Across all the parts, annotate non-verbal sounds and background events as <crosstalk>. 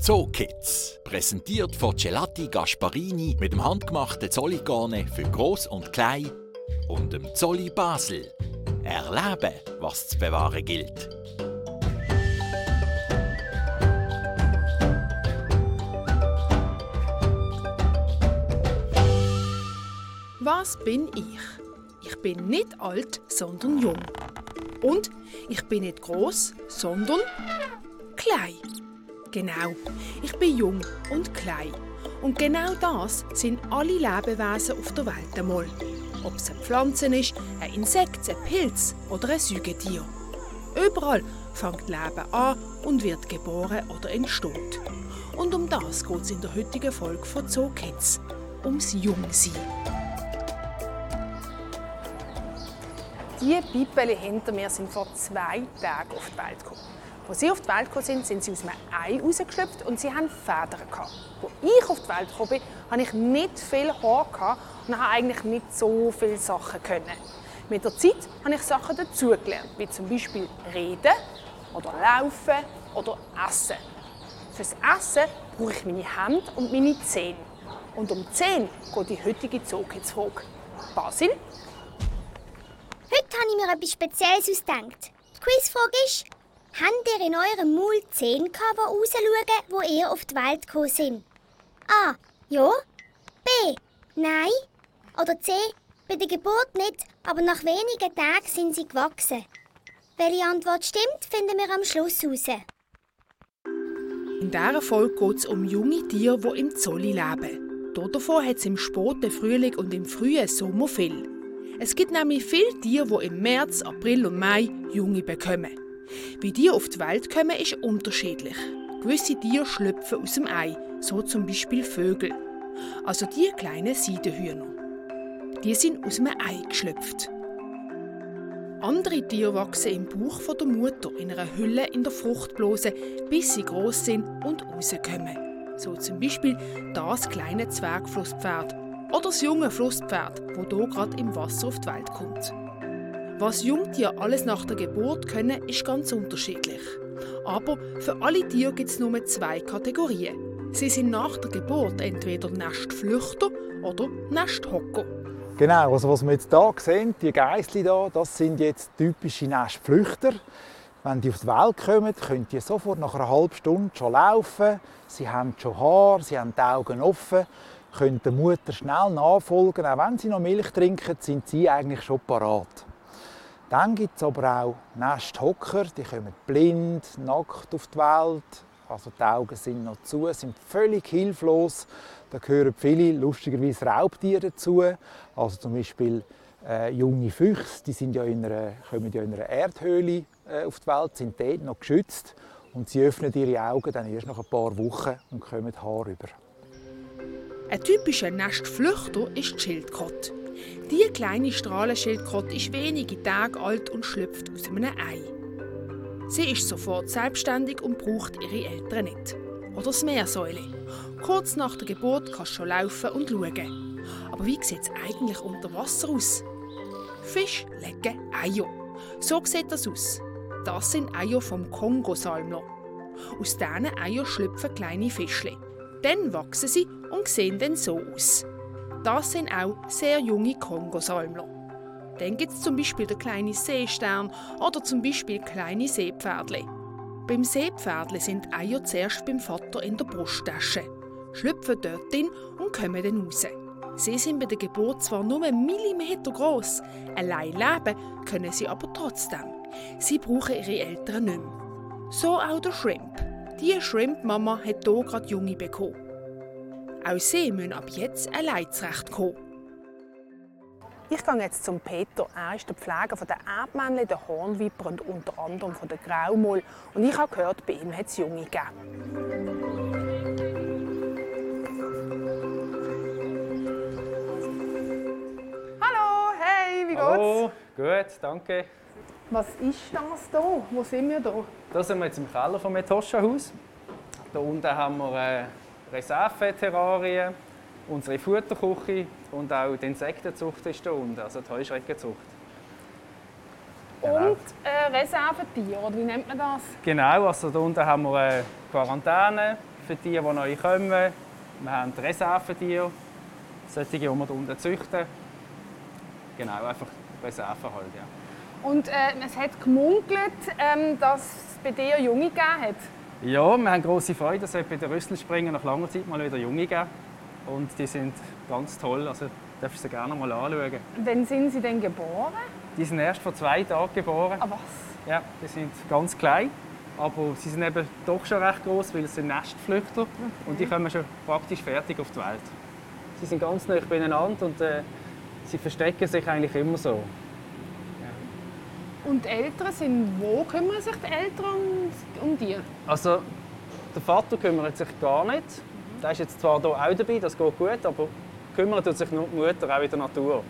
Zookids. Präsentiert von Gelati Gasparini mit dem handgemachten Zolligane für Groß und Klein und dem Zolli Basel. Erleben, was zu bewahren gilt. Was bin ich? Ich bin nicht alt, sondern jung. Und ich bin nicht groß, sondern klein. Genau, ich bin jung und klein. Und genau das sind alle Lebewesen auf der Welt einmal. Ob es eine Pflanze ist, ein Insekt, ein Pilz oder ein Säugetier. Überall fängt Leben an und wird geboren oder entsteht. Und um das geht es in der heutigen Folge von Zoo Kids. Ums Jungsein. Die Bibeli hinter mir sind vor zwei Tagen auf die Welt gekommen. Als sie auf die Welt gekommen sind, sind sie aus einem Ei rausgeschlüpft und sie haben Federn. Als ich auf die Welt gekommen bin, hatte ich nicht viel Haar und habe eigentlich nicht so viele Sachen können. Mit der Zeit habe ich Sachen dazugelernt, wie zum Beispiel reden oder laufen oder essen. Fürs Essen brauche ich meine Hände und meine Zähne. Und um die Zähne geht die heutige Zookids-Frage. Basil, Heute habe ich mir etwas Spezielles ausgedacht. Die Quizfrage ist, habt ihr in eurem Maul Zähne gehabt, die rausschauen, wo ihr auf die Welt gekommen sind? A. Ja. B. Nein. Oder C. Bei der Geburt nicht, aber nach wenigen Tagen sind sie gewachsen. Welche Antwort stimmt, finden wir am Schluss heraus. In dieser Folge geht es um junge Tiere, die im Zolli leben. Davon hat es im späten Frühling und im frühen Sommer viel. Es gibt nämlich viele Tiere, die im März, April und Mai Junge bekommen. Wie die auf die Welt kommen, ist unterschiedlich. Gewisse Tiere schlüpfen aus dem Ei, so zum Beispiel Vögel. Also die kleinen Seidenhühner. Die sind aus dem Ei geschlüpft. Andere Tiere wachsen im Bauch der Mutter in einer Hülle in der Fruchtblase, bis sie groß sind und rauskommen. So zum Beispiel das kleine Zwergflusspferd oder das junge Flusspferd, wo hier gerade im Wasser auf die Welt kommt. Was Jungtiere alles nach der Geburt können, ist ganz unterschiedlich. Aber für alle Tiere gibt es nur zwei Kategorien. Sie sind nach der Geburt entweder Nestflüchter oder Nesthocker. Genau, also was wir jetzt hier sehen, die Geißli hier, das sind jetzt typische Nestflüchter. Wenn die auf die Welt kommen, können die sofort nach einer halben Stunde schon laufen. Sie haben schon Haar, sie haben die Augen offen, können der Mutter schnell nachfolgen. Auch wenn sie noch Milch trinken, sind sie eigentlich schon parat. Dann gibt es aber auch Nesthocker, die kommen blind, nackt auf die Welt. Also die Augen sind noch zu, sind völlig hilflos. Da gehören viele, lustigerweise Raubtiere dazu. Also zum Beispiel äh, junge Füchse, die sind ja in einer, kommen ja in einer Erdhöhle äh, auf die Welt, sind dort noch geschützt. Und sie öffnen ihre Augen dann erst nach ein paar Wochen und kommen Haar über. Ein typischer Nestflüchter ist die Schildkröte. Diese kleine Strahlenschildkröte ist wenige Tage alt und schlüpft aus einem Ei. Sie ist sofort selbstständig und braucht ihre Eltern nicht. Oder das Meersäule. Kurz nach der Geburt kannst du schon laufen und schauen. Aber wie sieht es eigentlich unter Wasser aus? Fisch legen Eier. So sieht das aus. Das sind Eier vom Kongosalmler. Aus diesen Eiern schlüpfen kleine Fischchen. Dann wachsen sie und sehen dann so aus. Das sind auch sehr junge Kongosalmler. Dann gibt es zum Beispiel den kleinen Seestern oder zum Beispiel kleine Seepferdli. Beim Seepferdli sind Eier zuerst beim Vater in der Brusttasche, schlüpfen dort hin und kommen dann raus. Sie sind bei der Geburt zwar nur einen Millimeter groß, allein leben können sie aber trotzdem. Sie brauchen ihre Eltern nicht mehr. So auch der Shrimp. Die Shrimp-Mama hat hier gerade Junge bekommen. Auch sie müssen ab jetzt allein zurechtkommen. Ich gehe jetzt zum Peter. Er ist der Pfleger der Erdmännchen, der Hornviper und unter anderem von der Graumoll. Und ich habe gehört, bei ihm hat es Junge gegeben. Hallo, hey, wie geht's? Hallo, gut, danke. Was ist das hier? Wo sind wir hier? Da sind wir jetzt im Keller vom Etosha-Haus. Da unten haben wir äh, Reserve-Terrarien, unsere Futterküche und auch die Insektenzucht ist da unten, also die Heuschreckenzucht. Genau. Und äh, Reservetier, oder wie nennt man das? Genau, also da unten haben wir äh, Quarantäne für die, die neu kommen. Wir haben Reservetiere, solche, die wir hier unten züchten. Genau, einfach Reserven halt, ja. Und äh, es hat gemunkelt, ähm, dass es bei dir Junge gegeben hat. Ja, wir haben große Freude, dass es bei den Rüsselspringen nach langer Zeit mal wieder Junge geben. Und die sind ganz toll, also darfst du sie gerne mal anschauen. Wann sind sie denn geboren? Die sind erst vor zwei Tagen geboren. Ah, was? Ja, die sind ganz klein, aber sie sind eben doch schon recht groß, weil es sind Nestflüchter und die kommen schon praktisch fertig auf die Welt. Sie sind ganz nah beieinander und äh, sie verstecken sich eigentlich immer so. Und die Eltern sind, wo kümmern sich die Eltern um, um die? Also der Vater kümmert sich gar nicht. Der ist jetzt zwar hier auch dabei, das geht gut, aber kümmert tut sich nur die Mutter auch in der Natur.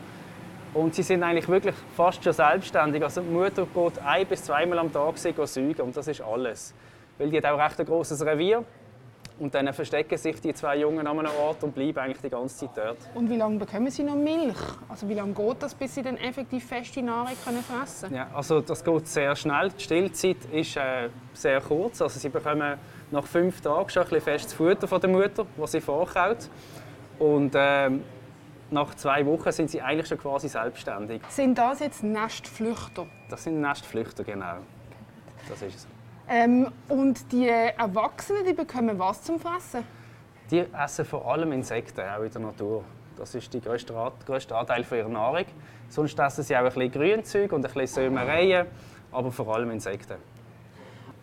Und sie sind eigentlich wirklich fast schon selbstständig. Also die Mutter geht ein bis zweimal am Tag säugen und das ist alles. Weil die hat auch recht ein grosses Revier. Und dann verstecken sich die zwei Jungen an einem Ort und bleiben eigentlich die ganze Zeit dort. Und wie lange bekommen sie noch Milch? Also wie lange geht das, bis sie dann effektiv feste Nahrung können fressen Ja, also das geht sehr schnell. Die Stillzeit ist äh, sehr kurz. Also sie bekommen nach fünf Tagen schon ein bisschen festes Futter von der Mutter, das sie vorkaut. Und ähm, nach zwei Wochen sind sie eigentlich schon quasi selbstständig. Sind das jetzt Nestflüchter? Das sind Nestflüchter, genau. Das ist es. Ähm, und die Erwachsenen, die bekommen was zum Fressen? Die essen vor allem Insekten, auch in der Natur. Das ist der grösste, grösste Anteil von ihrer Nahrung. Sonst essen sie auch ein bisschen Grünzeug und ein bisschen Sämereien, aber vor allem Insekten.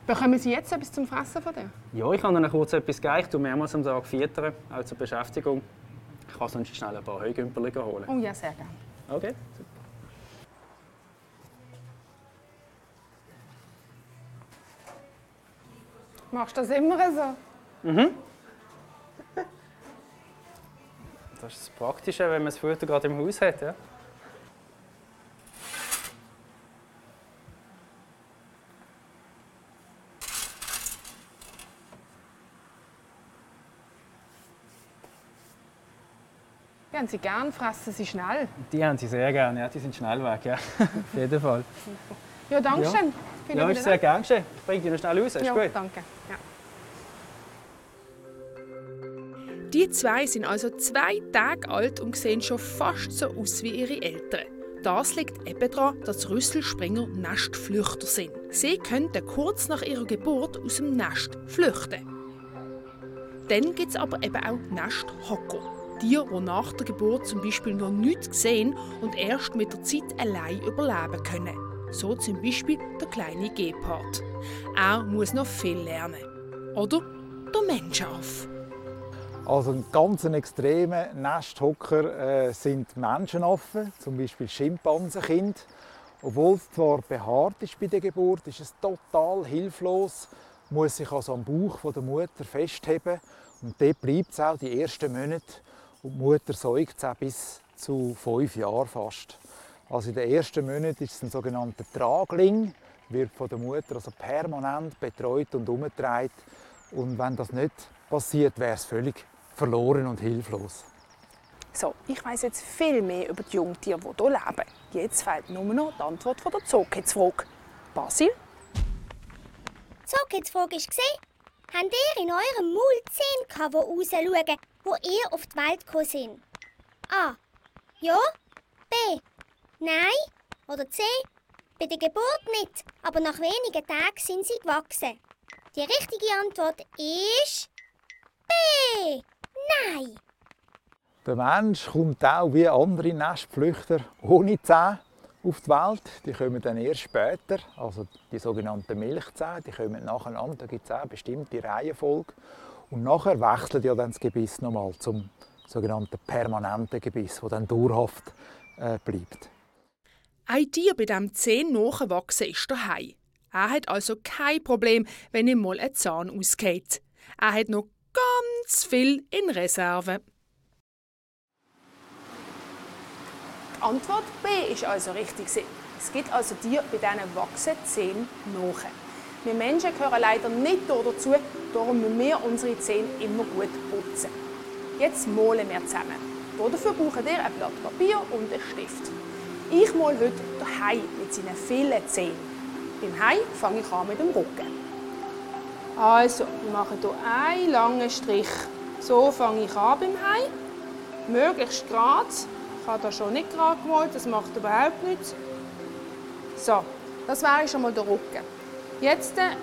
Bekommen Sie jetzt etwas zum Fressen von dir? Ja, ich kann Ihnen kurz etwas geben. Ich tue mehrmals am Tag füttern, auch zur Beschäftigung. Ich kann sonst schnell ein paar Heugümperli holen. Oh ja, sehr gerne. Okay. Machst du das immer so? Das ist das Praktische, wenn man das Futter gerade im Haus hat. Ja? Die haben sie gern, fressen sie schnell. Die haben sie sehr gerne, ja, die sind schnell weg. Ja. <laughs> Auf jeden Fall. Ja, danke Ja. Bin Ja, ist sehr gern geschehen. Ich bringe dich noch schnell raus, ist Ja, gut? danke. Ja. Die zwei sind also zwei Tage alt und sehen schon fast so aus wie ihre Eltern. Das liegt eben daran, dass Rüsselspringer Nestflüchter sind. Sie könnten kurz nach ihrer Geburt aus dem Nest flüchten. Dann gibt es aber eben auch Nesthocker. Die, die nach der Geburt zum Beispiel noch nichts sehen und erst mit der Zeit allein überleben können. So zum Beispiel der kleine Gepard. Er muss noch viel lernen. Oder der Menschenaffe. Also ein ganz extremer Nesthocker äh, sind Menschenaffen, zum Beispiel Schimpansenkind. Obwohl es zwar behaart ist bei der Geburt, ist es total hilflos, muss sich also am Bauch der Mutter festheben und dort bleibt es auch die ersten Monate und die Mutter säugt es auch bis zu fünf Jahren fast. Also in den ersten Monaten ist es ein sogenannter Tragling, wird von der Mutter also permanent betreut und umgetragen. Und wenn das nicht passiert, wäre es völlig verloren und hilflos. So, ich weiss jetzt viel mehr über die Jungtiere, die hier leben. Jetzt fehlt nur noch die Antwort von der Zookids-Frage. Basil? So, jetzt die Frage ist gesehen. Habt ihr in eurem Maul Zähne gehabt, die rausschauen, wo ihr auf die Welt gekommen sind? A. Ja. B. Nein. Oder C. Bei der Geburt nicht, aber nach wenigen Tagen sind sie gewachsen. Die richtige Antwort ist B. Nein. Der Mensch kommt auch wie andere Nestflüchter ohne Zähne auf die Welt. Die kommen dann erst später, also die sogenannten Milchzähne, die kommen nacheinander. Da gibt es auch bestimmte Reihenfolge. Und nachher wechselt ja dann das Gebiss nochmal zum sogenannten permanenten Gebiss, das dann dauerhaft äh, bleibt. Ein Tier, bei dem Zehen nachwachsen, ist Hai. Er hat also kein Problem, wenn ihm mal ein Zahn ausgeht. Er hat noch ganz viel in Reserve. Die Antwort B ist also richtig. Es gibt also Tiere, bei denen wachsen Zähne nach. Wir Menschen gehören leider nicht dazu, darum müssen wir unsere Zähne immer gut putzen. Jetzt malen wir zusammen. Dafür braucht ihr ein Blatt Papier und einen Stift. Ich male heute den Hai mit seinen vielen Zähnen. Beim Hai fange ich an mit dem Rücken. Also, wir machen hier einen langen Strich. So fange ich an beim Hai. Möglichst gerade. Ich habe das schon nicht gerade gemalt, das macht überhaupt nichts. So, das wäre schon mal der Rücken. Jetzt äh,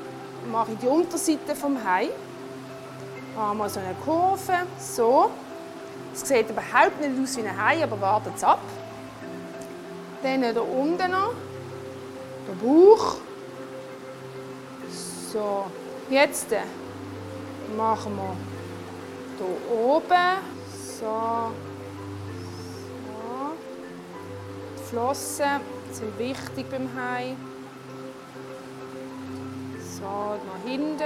mache ich die Unterseite vom Hai. Haben wir so eine Kurve, so. Es sieht überhaupt nicht aus wie ein Hai, aber wartet ab. Dann hier unten noch, der Bauch. So, jetzt machen wir hier oben, so, so. Die Flossen sind wichtig beim Hai. So, nach hinten.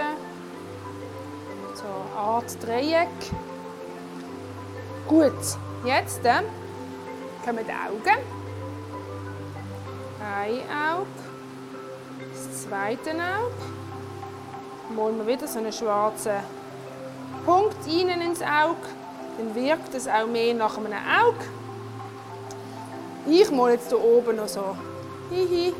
So, eine Art Dreieck. Gut, jetzt kommen die Augen. Ein Auge. Das zweite Auge. Malen wir wieder so einen schwarzen Punkt innen ins Auge. Dann wirkt es auch mehr nach einem Auge. Ich male jetzt hier oben noch so hihi,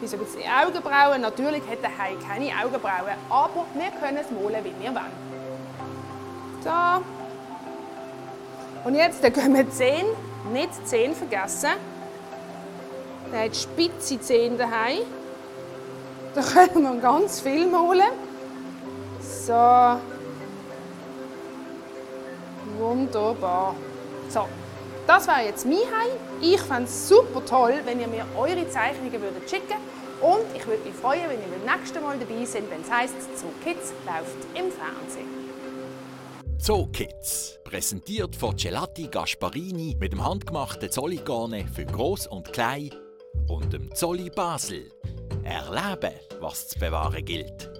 wie so ein bisschen Augenbrauen. Natürlich hat der Hai keine Augenbrauen, aber wir können es malen, wie wir wollen. So. Und jetzt gehen wir Zehen, nicht die Zehen vergessen. Der hat spitze Zehen daheim. Da können wir ganz viel malen. So. Wunderbar. So, das wäre jetzt mein Hai. Ich fände es super toll, wenn ihr mir eure Zeichnungen würdet schicken Und ich würde mich freuen, wenn ihr beim nächsten Mal dabei seid, wenn es heisst, Zoo Kids läuft im Fernsehen. Zoo Kids, präsentiert von Gelati Gasparini mit dem handgemachten Zolligane für Groß und Klein und dem Zolli Basel. Erleben, was zu bewahren gilt.